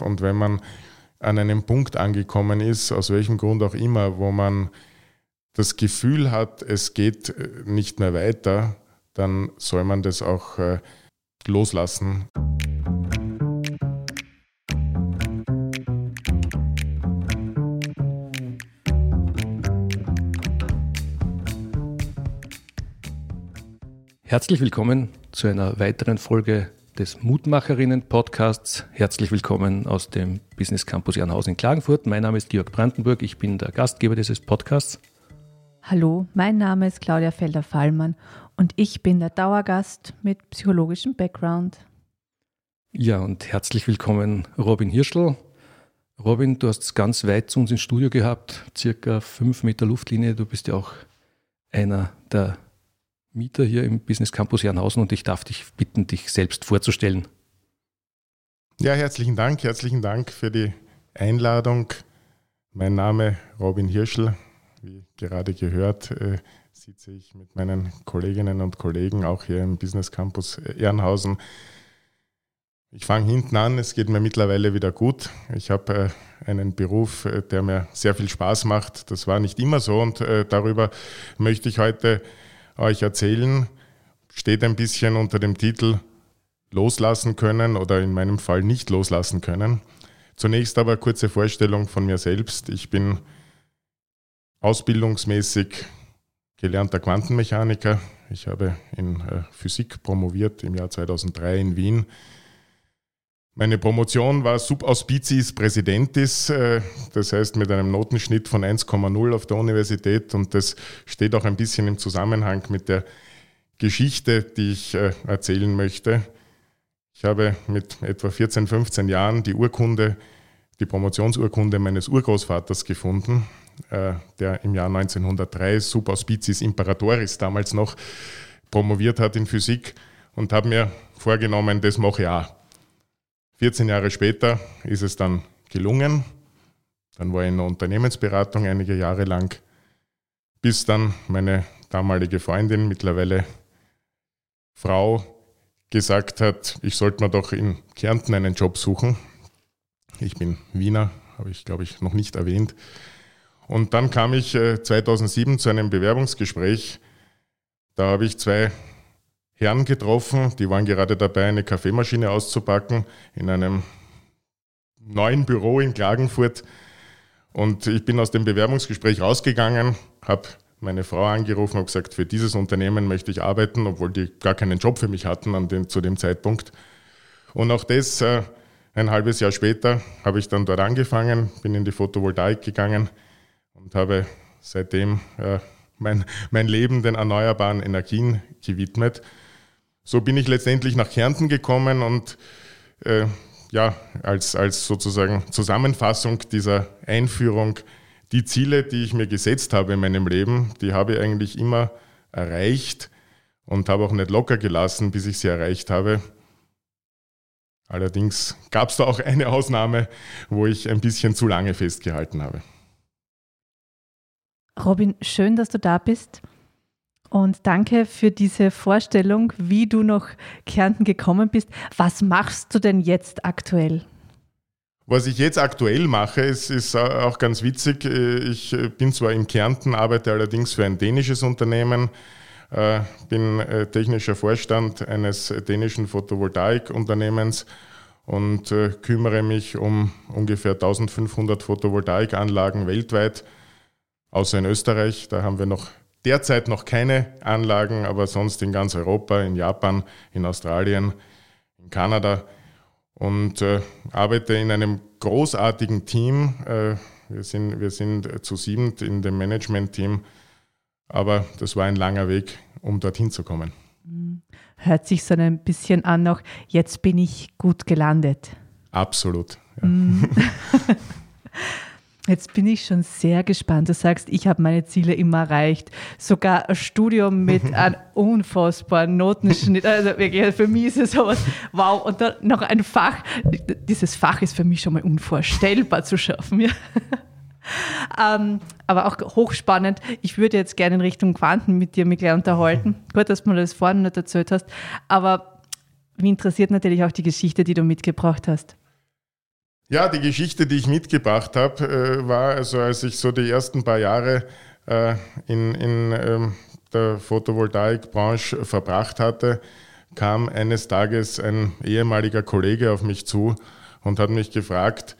Und wenn man an einem Punkt angekommen ist, aus welchem Grund auch immer, wo man das Gefühl hat, es geht äh, nicht mehr weiter, dann soll man das auch äh, loslassen. Herzlich willkommen zu einer weiteren Folge des Mutmacherinnen-Podcasts. Herzlich willkommen aus dem Business Campus Jernhausen in Klagenfurt. Mein Name ist Georg Brandenburg, ich bin der Gastgeber dieses Podcasts. Hallo, mein Name ist Claudia Felder-Fallmann und ich bin der Dauergast mit psychologischem Background. Ja, und herzlich willkommen Robin Hirschl. Robin, du hast es ganz weit zu uns ins Studio gehabt, circa fünf Meter Luftlinie. Du bist ja auch einer der Mieter hier im Business Campus Jernhausen und ich darf dich bitten, dich selbst vorzustellen. Ja, herzlichen Dank, herzlichen Dank für die Einladung. Mein Name Robin Hirschl. Wie gerade gehört, äh, sitze ich mit meinen Kolleginnen und Kollegen auch hier im Business Campus Ehrenhausen. Ich fange hinten an, es geht mir mittlerweile wieder gut. Ich habe äh, einen Beruf, äh, der mir sehr viel Spaß macht. Das war nicht immer so und äh, darüber möchte ich heute euch erzählen, steht ein bisschen unter dem Titel Loslassen können oder in meinem Fall nicht loslassen können. Zunächst aber kurze Vorstellung von mir selbst. Ich bin ausbildungsmäßig gelernter Quantenmechaniker. Ich habe in äh, Physik promoviert im Jahr 2003 in Wien. Meine Promotion war Subauspiciis Präsidentis, äh, das heißt mit einem Notenschnitt von 1,0 auf der Universität und das steht auch ein bisschen im Zusammenhang mit der Geschichte, die ich äh, erzählen möchte. Ich habe mit etwa 14, 15 Jahren die Urkunde, die Promotionsurkunde meines Urgroßvaters gefunden, äh, der im Jahr 1903 Subauspiciis Imperatoris damals noch promoviert hat in Physik und habe mir vorgenommen, das mache ich auch 14 Jahre später ist es dann gelungen. Dann war ich in der Unternehmensberatung einige Jahre lang, bis dann meine damalige Freundin, mittlerweile Frau, gesagt hat, ich sollte mir doch in Kärnten einen Job suchen. Ich bin Wiener, habe ich glaube ich noch nicht erwähnt. Und dann kam ich 2007 äh, zu einem Bewerbungsgespräch. Da habe ich zwei Herren getroffen, die waren gerade dabei, eine Kaffeemaschine auszupacken in einem neuen Büro in Klagenfurt. Und ich bin aus dem Bewerbungsgespräch rausgegangen, habe meine Frau angerufen und gesagt, für dieses Unternehmen möchte ich arbeiten, obwohl die gar keinen Job für mich hatten an dem, zu dem Zeitpunkt. Und auch das, äh, ein halbes Jahr später, habe ich dann dort angefangen, bin in die Photovoltaik gegangen und habe seitdem äh, mein, mein Leben den erneuerbaren Energien gewidmet so bin ich letztendlich nach Kärnten gekommen und äh, ja, als, als sozusagen Zusammenfassung dieser Einführung, die Ziele, die ich mir gesetzt habe in meinem Leben, die habe ich eigentlich immer erreicht und habe auch nicht locker gelassen, bis ich sie erreicht habe. Allerdings gab es da auch eine Ausnahme, wo ich ein bisschen zu lange festgehalten habe. Robin, schön, dass du da bist. Und danke für diese Vorstellung, wie du nach Kärnten gekommen bist. Was machst du denn jetzt aktuell? Was ich jetzt aktuell mache, ist, ist auch ganz witzig. Ich bin zwar in Kärnten, arbeite allerdings für ein dänisches Unternehmen, äh, bin äh, technischer Vorstand eines dänischen Photovoltaikunternehmens und äh, kümmere mich um ungefähr 1500 Photovoltaikanlagen weltweit, außer in Österreich. Da haben wir noch derzeit noch keine Anlagen, aber sonst in ganz Europa, in Japan, in Australien, in Kanada und äh, arbeite in einem großartigen Team. Äh, wir, sind, wir sind zu siebend in dem Management-Team, aber das war ein langer Weg, um dorthin zu kommen. Mhm. Hört sich so ein bisschen an noch, jetzt bin ich gut gelandet. Absolut. Ja. Jetzt bin ich schon sehr gespannt. Du sagst, ich habe meine Ziele immer erreicht. Sogar ein Studium mit einem unfassbaren Notenschnitt. Also wirklich, für mich ist es sowas, wow. Und dann noch ein Fach. Dieses Fach ist für mich schon mal unvorstellbar zu schaffen. Ja. ähm, aber auch hochspannend. Ich würde jetzt gerne in Richtung Quanten mit dir mich gleich unterhalten. Gut, dass du mir das vorhin nicht erzählt hast. Aber mich interessiert natürlich auch die Geschichte, die du mitgebracht hast. Ja, die Geschichte, die ich mitgebracht habe, äh, war also, als ich so die ersten paar Jahre äh, in, in ähm, der Photovoltaikbranche verbracht hatte, kam eines Tages ein ehemaliger Kollege auf mich zu und hat mich gefragt,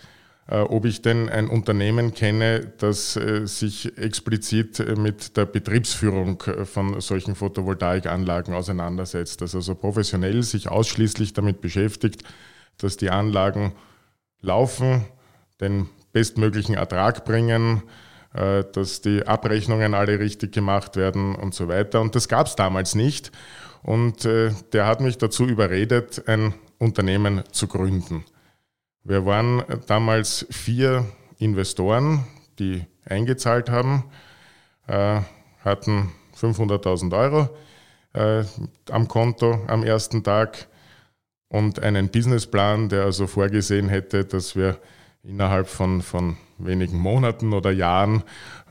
äh, ob ich denn ein Unternehmen kenne, das sich explizit mit der Betriebsführung von solchen Photovoltaikanlagen auseinandersetzt, das also professionell sich ausschließlich damit beschäftigt, dass die Anlagen laufen, den bestmöglichen Ertrag bringen, dass die Abrechnungen alle richtig gemacht werden und so weiter. Und das gab es damals nicht. Und der hat mich dazu überredet, ein Unternehmen zu gründen. Wir waren damals vier Investoren, die eingezahlt haben, äh, hatten 500.000 Euro äh, am Konto am ersten Tag und einen Businessplan, der also vorgesehen hätte, dass wir innerhalb von, von wenigen Monaten oder Jahren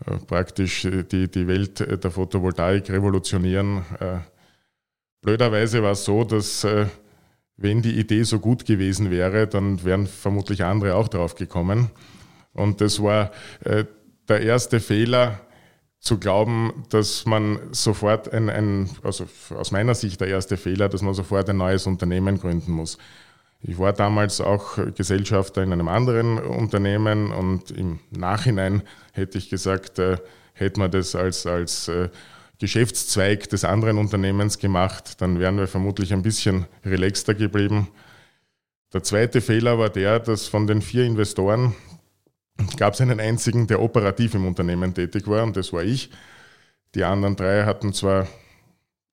äh, praktisch die, die Welt der Photovoltaik revolutionieren. Äh, blöderweise war es so, dass äh, wenn die Idee so gut gewesen wäre, dann wären vermutlich andere auch drauf gekommen. Und das war äh, der erste Fehler, zu glauben, dass man sofort ein, ein, also aus meiner Sicht der erste Fehler, dass man sofort ein neues Unternehmen gründen muss. Ich war damals auch Gesellschafter in einem anderen Unternehmen und im Nachhinein hätte ich gesagt, äh, hätte man das als, als äh, Geschäftszweig des anderen Unternehmens gemacht, dann wären wir vermutlich ein bisschen relaxter geblieben. Der zweite Fehler war der, dass von den vier Investoren gab es einen einzigen, der operativ im Unternehmen tätig war, und das war ich. Die anderen drei hatten zwar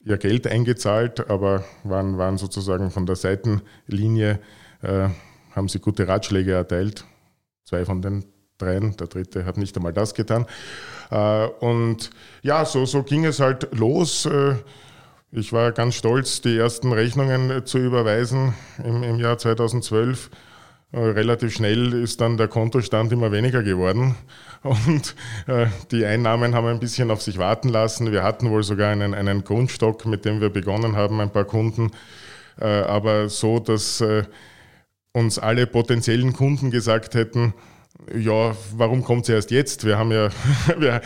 ihr Geld eingezahlt, aber waren, waren sozusagen von der Seitenlinie, äh, haben sie gute Ratschläge erteilt. Zwei von den dreien, der dritte hat nicht einmal das getan. Äh, und ja, so, so ging es halt los. Äh, ich war ganz stolz, die ersten Rechnungen zu überweisen im, im Jahr 2012. Äh, relativ schnell ist dann der Kontostand immer weniger geworden und die Einnahmen haben ein bisschen auf sich warten lassen. Wir hatten wohl sogar einen, einen Grundstock, mit dem wir begonnen haben, ein paar Kunden, aber so, dass uns alle potenziellen Kunden gesagt hätten, ja, warum kommt sie erst jetzt? Wir haben ja, wir,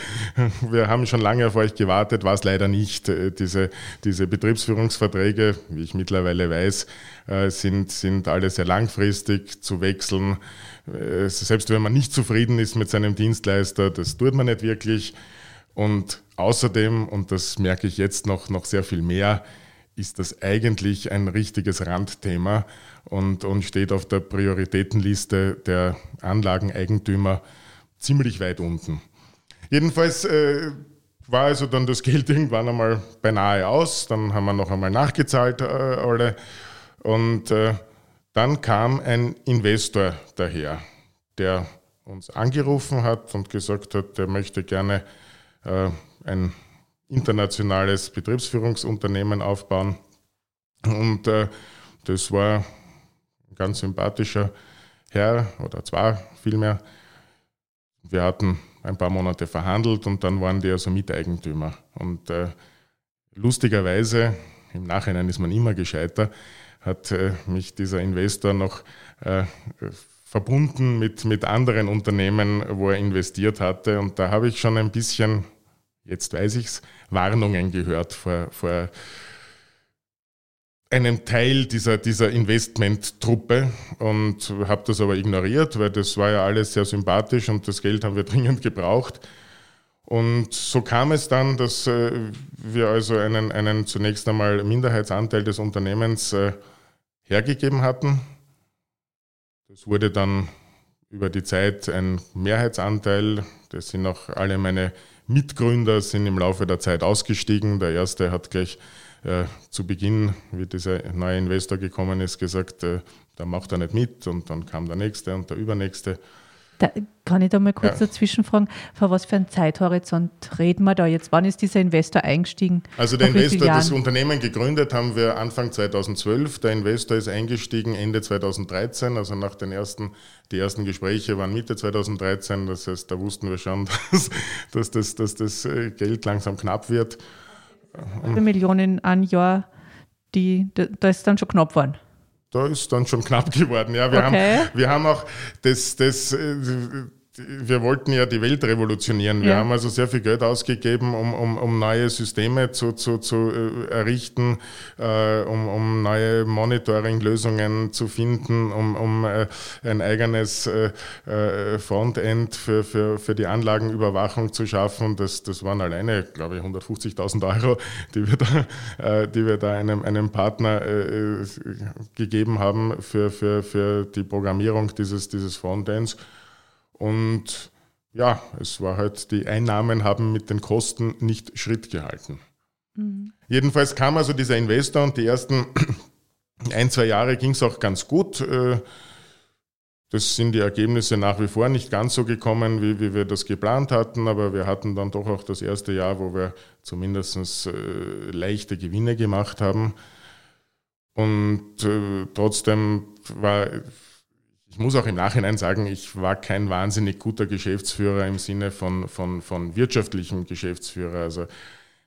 wir haben schon lange auf euch gewartet, war es leider nicht. Äh, diese, diese Betriebsführungsverträge, wie ich mittlerweile weiß, äh, sind, sind alle sehr langfristig zu wechseln. Äh, selbst wenn man nicht zufrieden ist mit seinem Dienstleister, das tut man nicht wirklich. Und außerdem, und das merke ich jetzt noch, noch sehr viel mehr, ist das eigentlich ein richtiges Randthema und, und steht auf der Prioritätenliste der Anlageneigentümer ziemlich weit unten. Jedenfalls äh, war also dann das Geld irgendwann einmal beinahe aus, dann haben wir noch einmal nachgezahlt äh, alle und äh, dann kam ein Investor daher, der uns angerufen hat und gesagt hat, er möchte gerne äh, ein internationales Betriebsführungsunternehmen aufbauen. Und äh, das war ein ganz sympathischer Herr oder zwar vielmehr. Wir hatten ein paar Monate verhandelt und dann waren die also Miteigentümer. Und äh, lustigerweise, im Nachhinein ist man immer gescheiter, hat äh, mich dieser Investor noch äh, verbunden mit, mit anderen Unternehmen, wo er investiert hatte. Und da habe ich schon ein bisschen jetzt weiß ich es, Warnungen gehört vor, vor einem Teil dieser, dieser Investmenttruppe und habe das aber ignoriert, weil das war ja alles sehr sympathisch und das Geld haben wir dringend gebraucht. Und so kam es dann, dass äh, wir also einen, einen zunächst einmal Minderheitsanteil des Unternehmens äh, hergegeben hatten. Das wurde dann über die Zeit ein Mehrheitsanteil. Das sind auch alle meine Mitgründer sind im Laufe der Zeit ausgestiegen. Der erste hat gleich äh, zu Beginn, wie dieser neue Investor gekommen ist, gesagt, äh, da macht er nicht mit. Und dann kam der nächste und der übernächste. Da, kann ich da mal kurz ja. dazwischen fragen, vor was für einem Zeithorizont reden wir da jetzt? Wann ist dieser Investor eingestiegen? Also der Investor das Unternehmen gegründet haben wir Anfang 2012. Der Investor ist eingestiegen Ende 2013, also nach den ersten, die ersten Gespräche waren Mitte 2013. Das heißt, da wussten wir schon, dass, dass, das, dass das äh, Geld langsam knapp wird. Millionen an Jahr, die, da ist dann schon knapp geworden. Da ist dann schon knapp geworden. Ja, wir, okay. haben, wir haben auch das, das äh, wir wollten ja die Welt revolutionieren. Wir ja. haben also sehr viel Geld ausgegeben, um, um, um neue Systeme zu, zu, zu äh, errichten, äh, um, um neue Monitoring-Lösungen zu finden, um, um äh, ein eigenes äh, äh Frontend für, für, für die Anlagenüberwachung zu schaffen. Das, das waren alleine, glaube ich, 150.000 Euro, die wir da, äh, die wir da einem, einem Partner gegeben haben für, für, für die Programmierung dieses, dieses Frontends. Und ja, es war halt, die Einnahmen haben mit den Kosten nicht Schritt gehalten. Mhm. Jedenfalls kam also dieser Investor und die ersten ein, zwei Jahre ging es auch ganz gut. Äh, das sind die Ergebnisse nach wie vor nicht ganz so gekommen, wie, wie wir das geplant hatten, aber wir hatten dann doch auch das erste Jahr, wo wir zumindest äh, leichte Gewinne gemacht haben. Und äh, trotzdem war muss auch im Nachhinein sagen, ich war kein wahnsinnig guter Geschäftsführer im Sinne von, von, von wirtschaftlichem Geschäftsführer. Also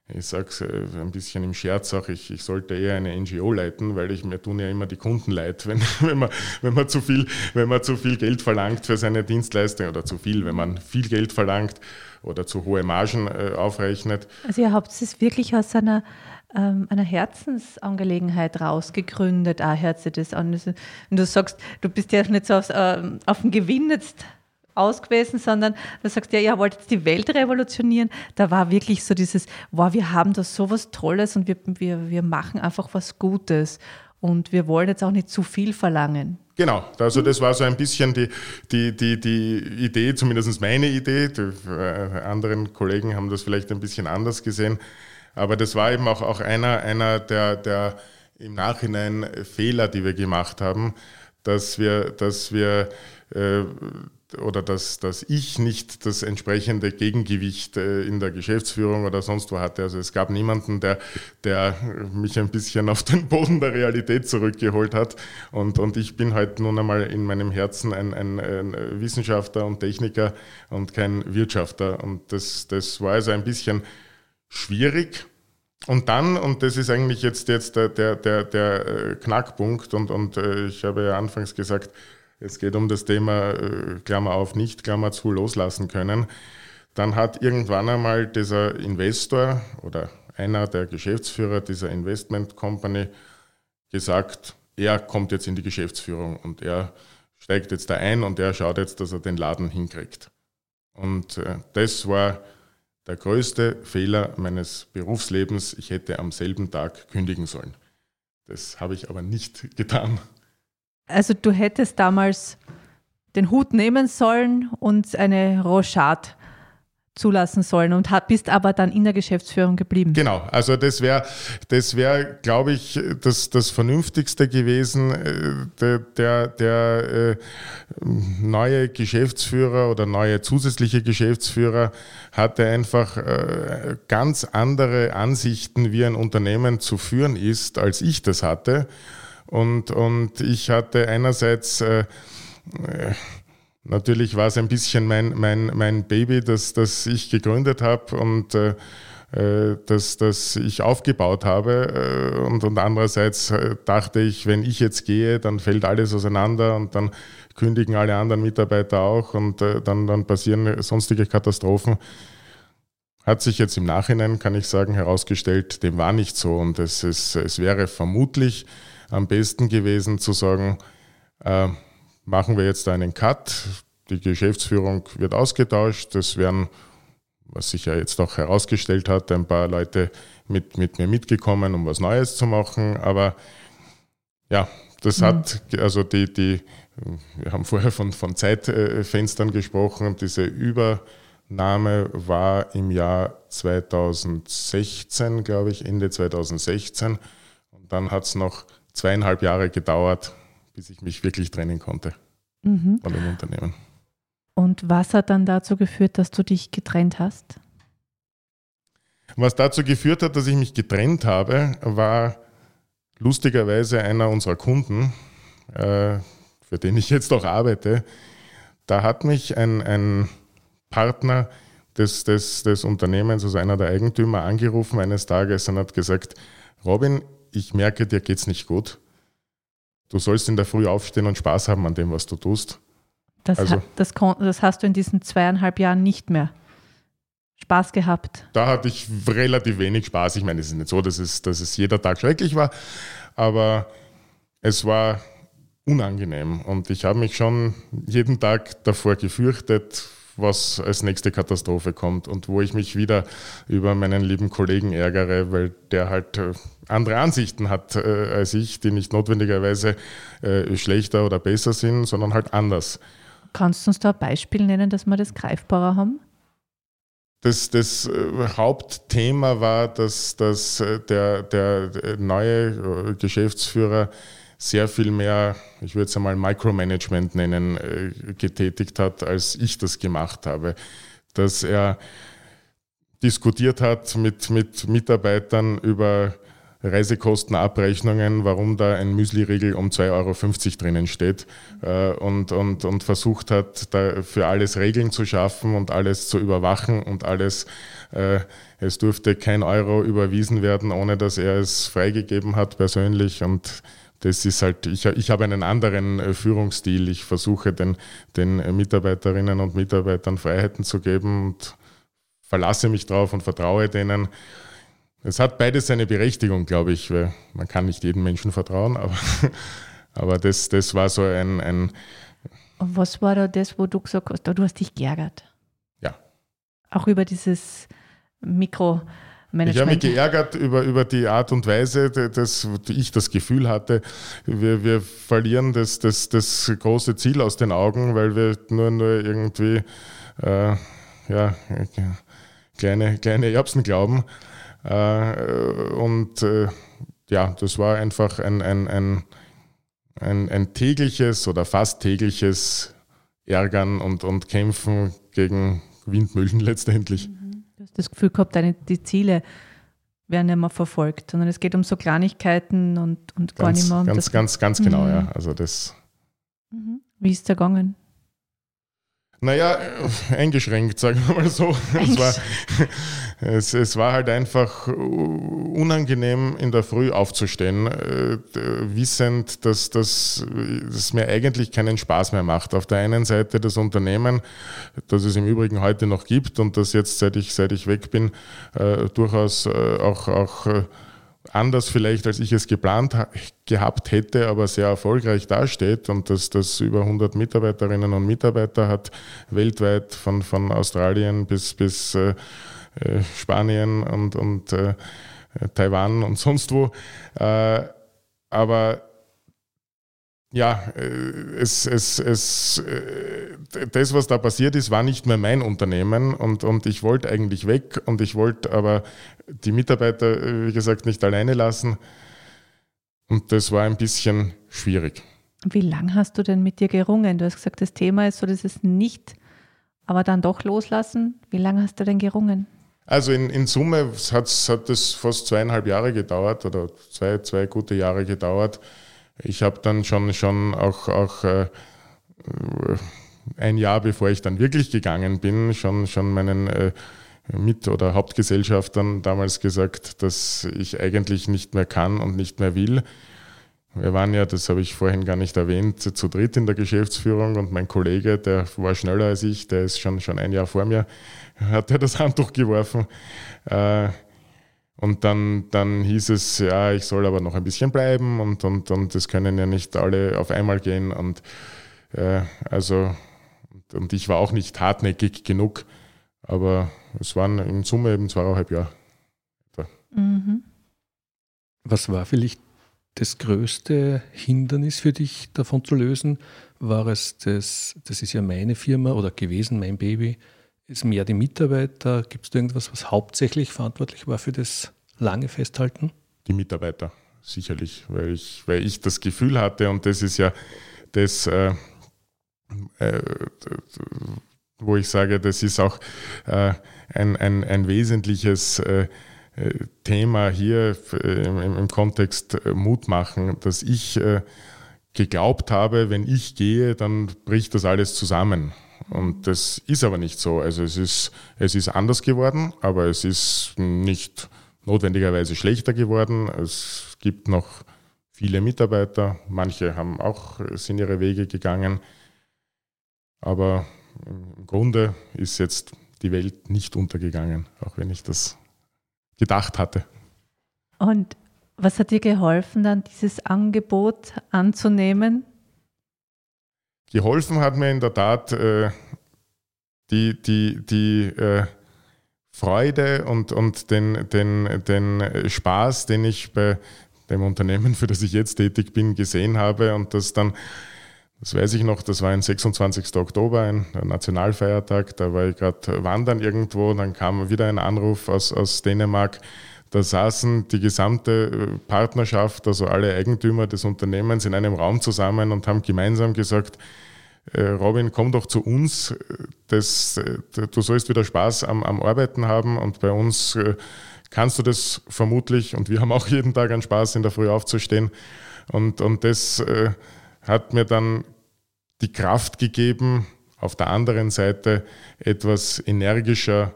ich sage es äh, ein bisschen im Scherz auch, ich, ich sollte eher eine NGO leiten, weil ich mir tun ja immer die Kunden leid, wenn, wenn, man, wenn, man zu viel, wenn man zu viel Geld verlangt für seine Dienstleistung oder zu viel, wenn man viel Geld verlangt oder zu hohe Margen äh, aufrechnet. Also ihr habt es wirklich aus einer ähm, einer Herzensangelegenheit rausgegründet, hört sich das an. Und du sagst, du bist ja nicht so auf, äh, auf den Gewinn jetzt aus gewesen, sondern du sagst, ja, ihr wollt jetzt die Welt revolutionieren. Da war wirklich so dieses, wow, wir haben da so was Tolles und wir, wir, wir machen einfach was Gutes. Und wir wollen jetzt auch nicht zu viel verlangen. Genau, also das war so ein bisschen die, die, die, die Idee, zumindest meine Idee. Die äh, anderen Kollegen haben das vielleicht ein bisschen anders gesehen. Aber das war eben auch, auch einer, einer der, der im Nachhinein Fehler, die wir gemacht haben, dass wir, dass wir äh, oder dass, dass ich nicht das entsprechende Gegengewicht äh, in der Geschäftsführung oder sonst wo hatte. Also es gab niemanden, der, der mich ein bisschen auf den Boden der Realität zurückgeholt hat. Und, und ich bin halt nun einmal in meinem Herzen ein, ein, ein Wissenschaftler und Techniker und kein Wirtschafter. Und das, das war also ein bisschen schwierig. Und dann, und das ist eigentlich jetzt, jetzt der, der, der, der äh, Knackpunkt, und, und äh, ich habe ja anfangs gesagt, es geht um das Thema äh, Klammer auf, nicht Klammer zu loslassen können. Dann hat irgendwann einmal dieser Investor oder einer der Geschäftsführer dieser Investment Company gesagt, er kommt jetzt in die Geschäftsführung und er steigt jetzt da ein und er schaut jetzt, dass er den Laden hinkriegt. Und das war der größte Fehler meines Berufslebens, ich hätte am selben Tag kündigen sollen. Das habe ich aber nicht getan. Also du hättest damals den Hut nehmen sollen und eine Rochade zulassen sollen und bist aber dann in der Geschäftsführung geblieben. Genau, also das wäre, das wäre, glaube ich, das, das Vernünftigste gewesen. Äh, der, der, der äh, neue Geschäftsführer oder neue zusätzliche Geschäftsführer hatte einfach äh, ganz andere Ansichten, wie ein Unternehmen zu führen ist, als ich das hatte. Und, und ich hatte einerseits äh, Natürlich war es ein bisschen mein, mein, mein Baby, das, das ich gegründet habe und äh, äh, das, das ich aufgebaut habe. Äh, und, und andererseits äh, dachte ich, wenn ich jetzt gehe, dann fällt alles auseinander und dann kündigen alle anderen Mitarbeiter auch und dann, dann passieren sonstige Katastrophen. Hat sich jetzt im Nachhinein, kann ich sagen, herausgestellt, dem war nicht so. Und es, ist, es wäre vermutlich am besten gewesen zu sagen, äh, machen wir jetzt einen Cut. Die Geschäftsführung wird ausgetauscht. Es werden, was sich ja jetzt auch herausgestellt hat, ein paar Leute mit, mit mir mitgekommen, um was Neues zu machen. Aber ja, das mhm. hat, also die, die, wir haben vorher von, von Zeitfenstern gesprochen. Diese Übernahme war im Jahr 2016, glaube ich, Ende 2016. Und dann hat es noch zweieinhalb Jahre gedauert, bis ich mich wirklich trennen konnte mhm. von dem Unternehmen. Und was hat dann dazu geführt, dass du dich getrennt hast? Was dazu geführt hat, dass ich mich getrennt habe, war lustigerweise einer unserer Kunden, äh, für den ich jetzt auch arbeite. Da hat mich ein, ein Partner des, des, des Unternehmens, also einer der Eigentümer, angerufen eines Tages und hat gesagt, Robin, ich merke, dir geht es nicht gut du sollst in der Früh aufstehen und Spaß haben an dem, was du tust. Das, Also- ha- das, das hast du in diesen zweieinhalb Jahren nicht mehr. Spaß gehabt. Da hatte ich relativ wenig Spaß. Ich meine, es ist nicht so, dass es, dass es jeder Tag schrecklich war, aber es war unangenehm und ich habe mich schon jeden Tag davor gefürchtet, was als nächste Katastrophe kommt und wo ich mich wieder über meinen lieben Kollegen ärgere, weil der halt äh, andere Ansichten hat äh, als ich, die nicht notwendigerweise äh, schlechter oder besser sind, sondern halt anders. Kannst du uns da ein Beispiel nennen, dass wir das greifbarer haben? Das, das Hauptthema war, dass, dass der, der neue Geschäftsführer sehr viel mehr, ich würde es einmal Micromanagement nennen, äh, getätigt hat, als ich das gemacht habe. Dass er diskutiert hat mit, mit Mitarbeitern über Reisekostenabrechnungen, warum da ein Müsli-Riegel um 2,50 Euro drinnen steht äh, und, und, und versucht hat, da für alles Regeln zu schaffen und alles zu überwachen und alles, äh, es durfte kein Euro überwiesen werden, ohne dass er es freigegeben hat persönlich und das ist halt, ich, ich habe einen anderen äh, Führungsstil. Ich versuche den, den Mitarbeiterinnen und Mitarbeitern Freiheiten zu geben und verlasse mich drauf und vertraue denen. Es hat beides seine Berechtigung, glaube ich. weil Man kann nicht jedem Menschen vertrauen, aber, aber das, das war so ein, ein, Und was war da das, wo du gesagt hast, du hast dich geärgert? Ja. Auch über dieses Mikromanagement. Ich habe mich geärgert über, über die Art und Weise, dass ich das Gefühl hatte, wir, wir verlieren das, das, das große Ziel aus den Augen, weil wir nur, nur irgendwie äh, ja, kleine, kleine Erbsen glauben. Äh, und äh, ja, das war einfach ein, ein, ein, ein, ein tägliches oder fast tägliches Ärgern und, und Kämpfen gegen Windmühlen letztendlich. Du hast das Gefühl gehabt, deine, die Ziele werden nicht mehr verfolgt, sondern es geht um so Kleinigkeiten und, und gar Ganz, nicht mehr um ganz, das. ganz, ganz genau, Mhm. ja. Also das, Mhm. Wie ist der gegangen? Naja, eingeschränkt, sagen wir mal so. Es war, es, es war halt einfach unangenehm, in der Früh aufzustehen, äh, wissend, dass das dass mir eigentlich keinen Spaß mehr macht. Auf der einen Seite das Unternehmen, das es im Übrigen heute noch gibt und das jetzt, seit ich, seit ich weg bin, äh, durchaus äh, auch, auch anders vielleicht, als ich es geplant ha gehabt hätte, aber sehr erfolgreich dasteht und dass das über 100 Mitarbeiterinnen und Mitarbeiter hat, weltweit von, von Australien bis, bis äh, äh, Spanien und, und äh, Taiwan und sonst wo. Äh, aber ja, äh, es, es, es, äh, das, was da passiert ist, war nicht mehr mein Unternehmen und, und ich wollte eigentlich weg und ich wollte aber die Mitarbeiter, äh, wie gesagt, nicht alleine lassen. Und das war ein bisschen schwierig. Wie lange hast du denn mit dir gerungen? Du hast gesagt, das Thema ist so, dass es nicht, aber dann doch loslassen. Wie lange hast du denn gerungen? Also in, in Summe hat es fast zweieinhalb Jahre gedauert oder zwei, zwei gute Jahre gedauert. Ich habe dann schon, schon auch, auch äh, ein Jahr bevor ich dann wirklich gegangen bin, schon, schon meinen äh, Mit- oder Hauptgesellschaftern damals gesagt, dass ich eigentlich nicht mehr kann und nicht mehr will. Wir waren ja, das habe ich vorhin gar nicht erwähnt, zu dritt in der Geschäftsführung und mein Kollege, der war schneller als ich, der ist schon, schon ein Jahr vor mir, hat er das Handtuch geworfen. Äh, und dann, dann hieß es, ja, ich soll aber noch ein bisschen bleiben und, und, und es können ja nicht alle auf einmal gehen. Und äh, also, und, und ich war auch nicht hartnäckig genug, aber es waren in Summe eben zweieinhalb Jahre. Mhm. Was war vielleicht das größte Hindernis für dich davon zu lösen? War es das, das ist ja meine Firma oder gewesen, mein Baby, ist mehr die Mitarbeiter? Gibt es da irgendwas, was hauptsächlich verantwortlich war für das lange Festhalten? Die Mitarbeiter, sicherlich, weil ich, weil ich das Gefühl hatte, und das ist ja das, äh, äh, wo ich sage, das ist auch äh, ein, ein, ein wesentliches äh, äh, Thema hier äh, im, im Kontext Mut machen, dass ich geglaubt habe, wenn ich gehe, dann bricht das alles zusammen. Und das ist aber nicht so. Also es ist, es ist anders geworden, aber es ist nicht notwendigerweise schlechter geworden. Es gibt noch viele Mitarbeiter, manche haben auch, sind ihre Wege gegangen. Aber im Grunde ist jetzt die Welt nicht untergegangen, auch wenn ich das gedacht hatte. Und was hat dir geholfen, dann dieses Angebot anzunehmen? Geholfen hat mir in der Tat äh, die, die, die äh, Freude und, und den, den, den Spaß, den ich bei dem Unternehmen, für das ich jetzt tätig bin, gesehen habe und das dann das weiß ich noch, das war ein 26. Oktober, ein Nationalfeiertag, da war ich gerade wandern irgendwo, dann kam wieder ein Anruf aus, aus Dänemark, da saßen die gesamte äh, Partnerschaft, also alle Eigentümer des Unternehmens in einem Raum zusammen und haben gemeinsam gesagt, Robin, komm doch zu uns, das, äh, du sollst wieder Spaß am, am Arbeiten haben und bei uns kannst du das vermutlich und wir haben auch jeden Tag einen Spaß, in der Früh aufzustehen und, und das hat mir dann die Kraft gegeben, auf der anderen Seite etwas energischer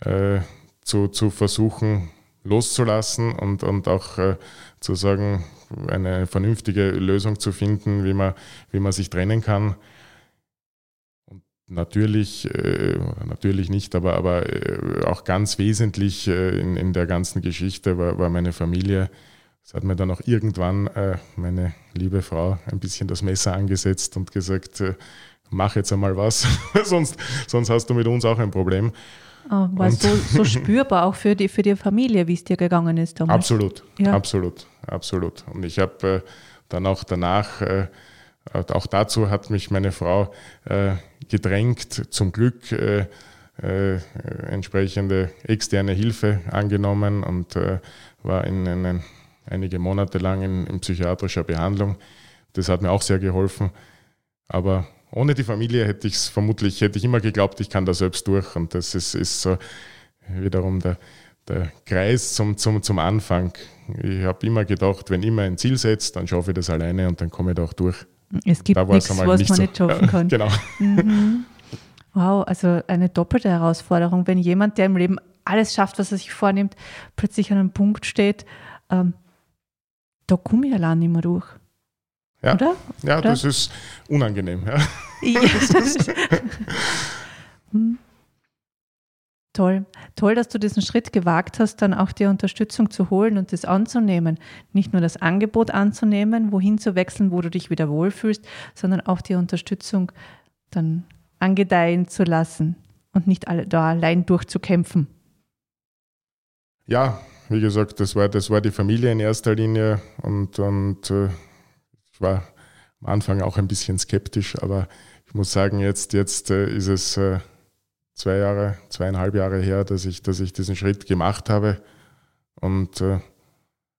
äh, zu, zu versuchen loszulassen und, und auch äh, zu sagen, eine vernünftige Lösung zu finden, wie man, wie man sich trennen kann. Und natürlich, äh, natürlich nicht, aber, aber äh, auch ganz wesentlich äh, in, in der ganzen Geschichte war, war meine Familie. Es hat mir dann auch irgendwann äh, meine liebe Frau ein bisschen das Messer angesetzt und gesagt, äh, mach jetzt einmal was, sonst, sonst hast du mit uns auch ein Problem. Oh, war so, so spürbar auch für die, für die Familie, wie es dir gegangen ist damals? Absolut, ja. absolut, absolut. Und ich habe äh, dann auch danach, auch dazu hat mich meine Frau gedrängt, zum Glück äh, äh, entsprechende externe Hilfe angenommen und war in einen einige Monate lang in, in psychiatrischer Behandlung. Das hat mir auch sehr geholfen. Aber ohne die Familie hätte ich es vermutlich, hätte ich immer geglaubt, ich kann da selbst durch. Und das ist, ist so wiederum der, der Kreis zum, zum, zum Anfang. Ich habe immer gedacht, wenn ich immer ein Ziel setzt, dann schaffe ich das alleine und dann komme ich da auch durch. Es gibt nichts, was man so. nicht schaffen kann. genau. Mhm. Wow, also eine doppelte Herausforderung, wenn jemand, der im Leben alles schafft, was er sich vornimmt, plötzlich an einem Punkt steht, ähm, da komme ich allein nicht mehr durch. Ja, Oder? ja Oder? das ist unangenehm. Ja. ja. hm. Toll. Toll, dass du diesen Schritt gewagt hast, dann auch die Unterstützung zu holen und das anzunehmen. Nicht nur das Angebot anzunehmen, wohin zu wechseln, wo du dich wieder wohlfühlst, sondern auch die Unterstützung dann angedeihen zu lassen und nicht alle da allein durchzukämpfen. Ja, wie gesagt, das war, das war die Familie in erster Linie und, und äh, ich war am Anfang auch ein bisschen skeptisch, aber ich muss sagen, jetzt, jetzt äh, ist es äh, zwei Jahre, zweieinhalb Jahre her, dass ich, dass ich diesen Schritt gemacht habe und äh,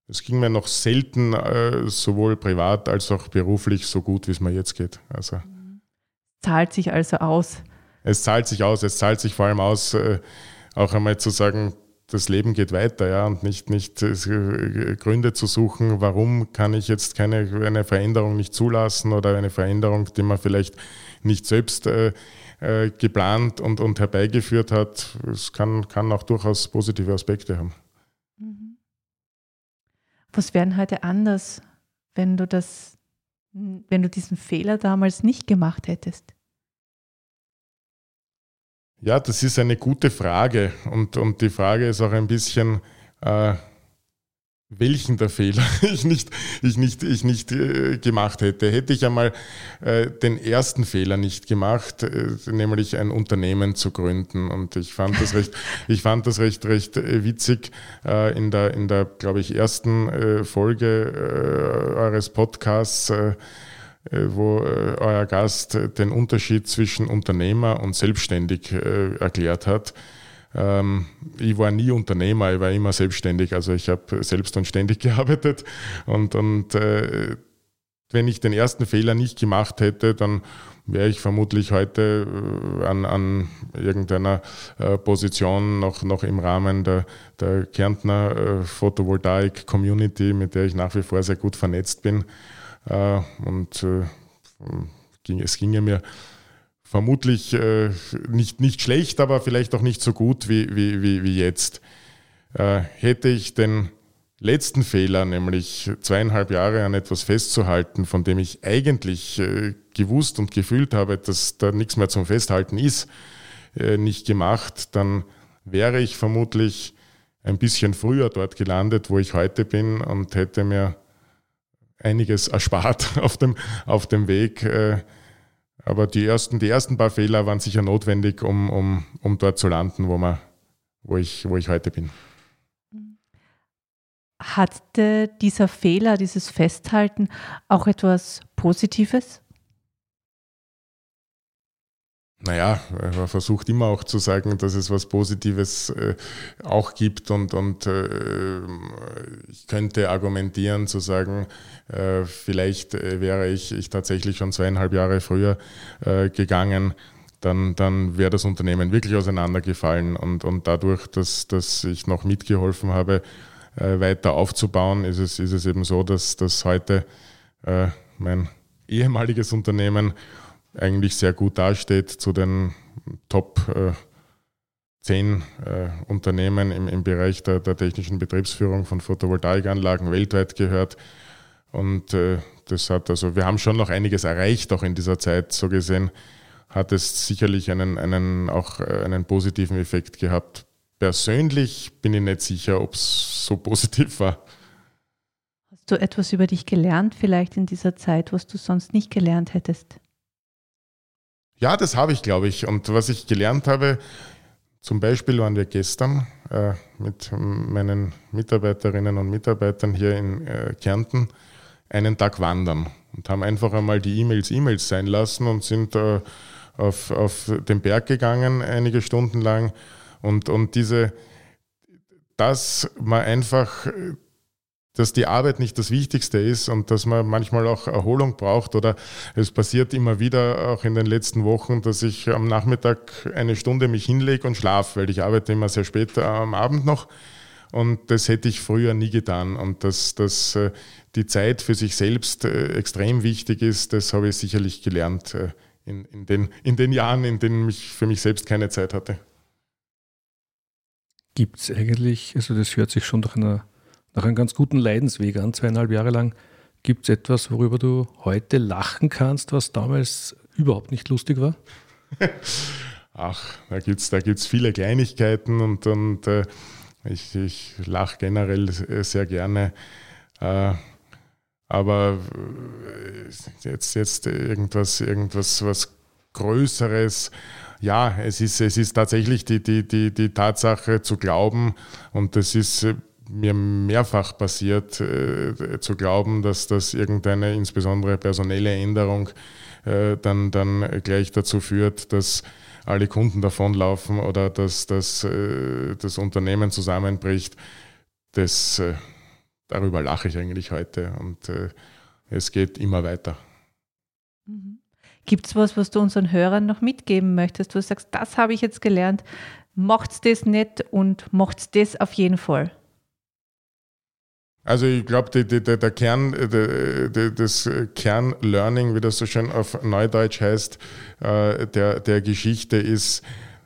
es ging mir noch selten, äh, sowohl privat als auch beruflich, so gut, wie es mir jetzt geht. Also, zahlt sich also aus. Es zahlt sich aus, es zahlt sich vor allem aus, äh, auch einmal zu sagen, das Leben geht weiter, ja, und nicht, nicht äh, Gründe zu suchen, warum kann ich jetzt keine eine Veränderung nicht zulassen oder eine Veränderung, die man vielleicht nicht selbst äh, geplant und, und herbeigeführt hat. Es kann, kann auch durchaus positive Aspekte haben. Mhm. Was wäre heute anders, wenn du das, wenn du diesen Fehler damals nicht gemacht hättest? Ja, das ist eine gute Frage. Und, und die Frage ist auch ein bisschen, äh, welchen der Fehler ich nicht, ich nicht, ich nicht äh, gemacht hätte. Hätte ich einmal äh, den ersten Fehler nicht gemacht, äh, nämlich ein Unternehmen zu gründen. Und ich fand das recht, ich fand das recht, recht äh, witzig äh, in der, in der, glaube ich, ersten äh, Folge eures Podcasts wo euer Gast den Unterschied zwischen Unternehmer und selbstständig erklärt hat. Ähm, ich war nie Unternehmer, ich war immer selbstständig, also ich habe selbst und ständig gearbeitet und, und wenn ich den ersten Fehler nicht gemacht hätte, dann wäre ich vermutlich heute an, an irgendeiner Position noch, noch im Rahmen der, der Kärntner Photovoltaik-Community, mit der ich nach wie vor sehr gut vernetzt bin. Äh, und äh, es ginge mir vermutlich äh, nicht, nicht schlecht, aber vielleicht auch nicht so gut wie, wie, wie, wie jetzt. hätte ich den letzten Fehler, nämlich zweieinhalb Jahre an etwas festzuhalten, von dem ich eigentlich äh, gewusst und gefühlt habe, dass da nichts mehr zum Festhalten ist, äh, nicht gemacht, dann wäre ich vermutlich ein bisschen früher dort gelandet, wo ich heute bin und hätte mir einiges erspart auf dem, auf dem Weg. Äh, aber die ersten, die ersten paar Fehler waren sicher notwendig, um, um, um dort zu landen, wo, man, wo, ich, wo ich heute bin. Hatte dieser Fehler, dieses Festhalten auch etwas Positives? Naja, man versucht immer auch zu sagen, dass es was Positives äh, auch gibt und, und äh, ich könnte argumentieren zu sagen, äh, vielleicht äh, wäre ich, ich tatsächlich schon zweieinhalb Jahre früher äh, gegangen, dann, dann wäre das Unternehmen wirklich auseinandergefallen und, und dadurch, dass, dass ich noch mitgeholfen habe, äh, weiter aufzubauen, ist es, ist es eben so, dass, dass heute mein ehemaliges Unternehmen eigentlich sehr gut dasteht zu den Top äh, 10 äh, Unternehmen im, im Bereich der, der, technischen Betriebsführung von Photovoltaikanlagen weltweit gehört. Und äh, das hat also, wir haben schon noch einiges erreicht, auch in dieser Zeit. So gesehen hat es sicherlich einen, einen, auch äh, einen positiven Effekt gehabt. Persönlich bin ich nicht sicher, ob es so positiv war. Hast du etwas über dich gelernt, vielleicht in dieser Zeit, was du sonst nicht gelernt hättest? Ja, das habe ich, glaube ich. Und was ich gelernt habe, zum Beispiel waren wir gestern äh, mit meinen Mitarbeiterinnen und Mitarbeitern hier in äh, Kärnten einen Tag wandern und haben einfach einmal die E-Mails E-Mails sein lassen und sind äh, auf, auf den Berg gegangen einige Stunden lang. Und, und diese, dass man einfach dass die Arbeit nicht das Wichtigste ist und dass man manchmal auch Erholung braucht. Oder es passiert immer wieder, auch in den letzten Wochen, dass ich am Nachmittag eine Stunde mich hinlege und schlafe, weil ich arbeite immer sehr spät am Abend noch. Und das hätte ich früher nie getan. Und dass, dass äh, die Zeit für sich selbst äh, extrem wichtig ist, das habe ich sicherlich gelernt äh, in, in, den, in den Jahren, in denen ich für mich selbst keine Zeit hatte. Gibt es eigentlich, also das hört sich schon nach einer nach einem ganz guten Leidensweg an, zweieinhalb Jahre lang. Gibt es etwas, worüber du heute lachen kannst, was damals überhaupt nicht lustig war? Ach, da gibt es da gibt's viele Kleinigkeiten und, und äh, ich, ich lache generell sehr gerne. Äh, aber äh, jetzt, jetzt irgendwas, irgendwas was Größeres. Ja, es ist, es ist tatsächlich die, die, die, die Tatsache zu glauben und das ist äh, mir mehrfach passiert, äh, zu glauben, dass das irgendeine insbesondere personelle Änderung äh, dann, dann gleich dazu führt, dass alle Kunden davonlaufen oder dass, dass äh, das Unternehmen zusammenbricht. Das, äh, darüber lache ich eigentlich heute und äh, es geht immer weiter. Mhm. Gibt es was, was du unseren Hörern noch mitgeben möchtest, du sagst, das habe ich jetzt gelernt, macht's das nicht und macht's das auf jeden Fall? Also ich glaube, der Kern, de, das Kernlearning, wie das so schön auf Neudeutsch heißt, äh, der, der Geschichte ist,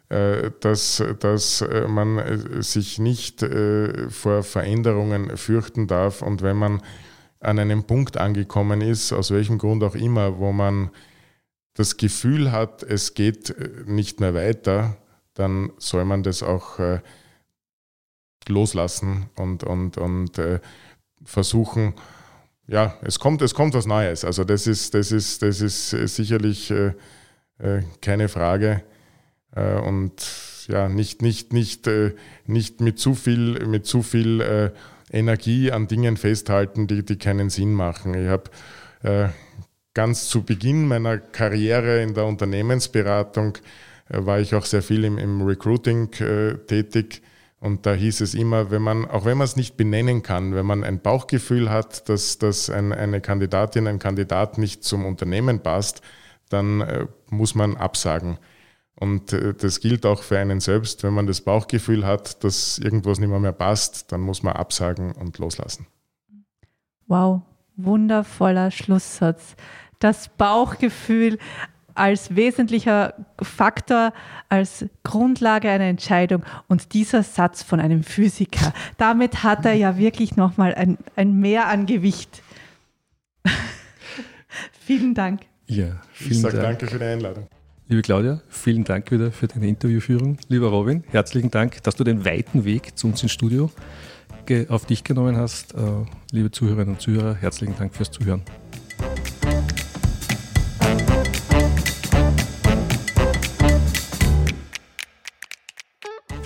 äh, dass, dass man sich nicht äh, vor Veränderungen fürchten darf. Und wenn man an einem Punkt angekommen ist, aus welchem Grund auch immer, wo man das Gefühl hat, es geht nicht mehr weiter, dann soll man das auch loslassen und, und, und versuchen, ja, es kommt, es kommt was Neues. Also das ist, das ist, das ist sicherlich äh, äh, keine Frage. Äh, und ja, nicht, nicht, nicht, äh, nicht mit zu viel, mit zu viel äh, Energie an Dingen festhalten, die, die keinen Sinn machen. Ich habe äh, ganz zu Beginn meiner Karriere in der Unternehmensberatung war ich auch sehr viel im, im Recruiting tätig und da hieß es immer, wenn man, auch wenn man es nicht benennen kann, wenn man ein Bauchgefühl hat, dass, dass ein, eine Kandidatin, ein Kandidat nicht zum Unternehmen passt, dann äh, muss man absagen. Und äh, das gilt auch für einen selbst. Wenn man das Bauchgefühl hat, dass irgendwas nicht mehr, mehr passt, dann muss man absagen und loslassen. Wow, wundervoller Schlusssatz. Das Bauchgefühl als wesentlicher Faktor, als Grundlage einer Entscheidung. Und dieser Satz von einem Physiker, damit hat er ja wirklich nochmal ein, ein Mehr an Gewicht. vielen Dank. Ja, vielen ich sage danke für die Einladung. Liebe Claudia, vielen Dank wieder für deine Interviewführung. Lieber Robin, herzlichen Dank, dass du den weiten Weg zu uns ins Studio auf dich genommen hast. Äh, liebe Zuhörerinnen und Zuhörer, herzlichen Dank fürs Zuhören.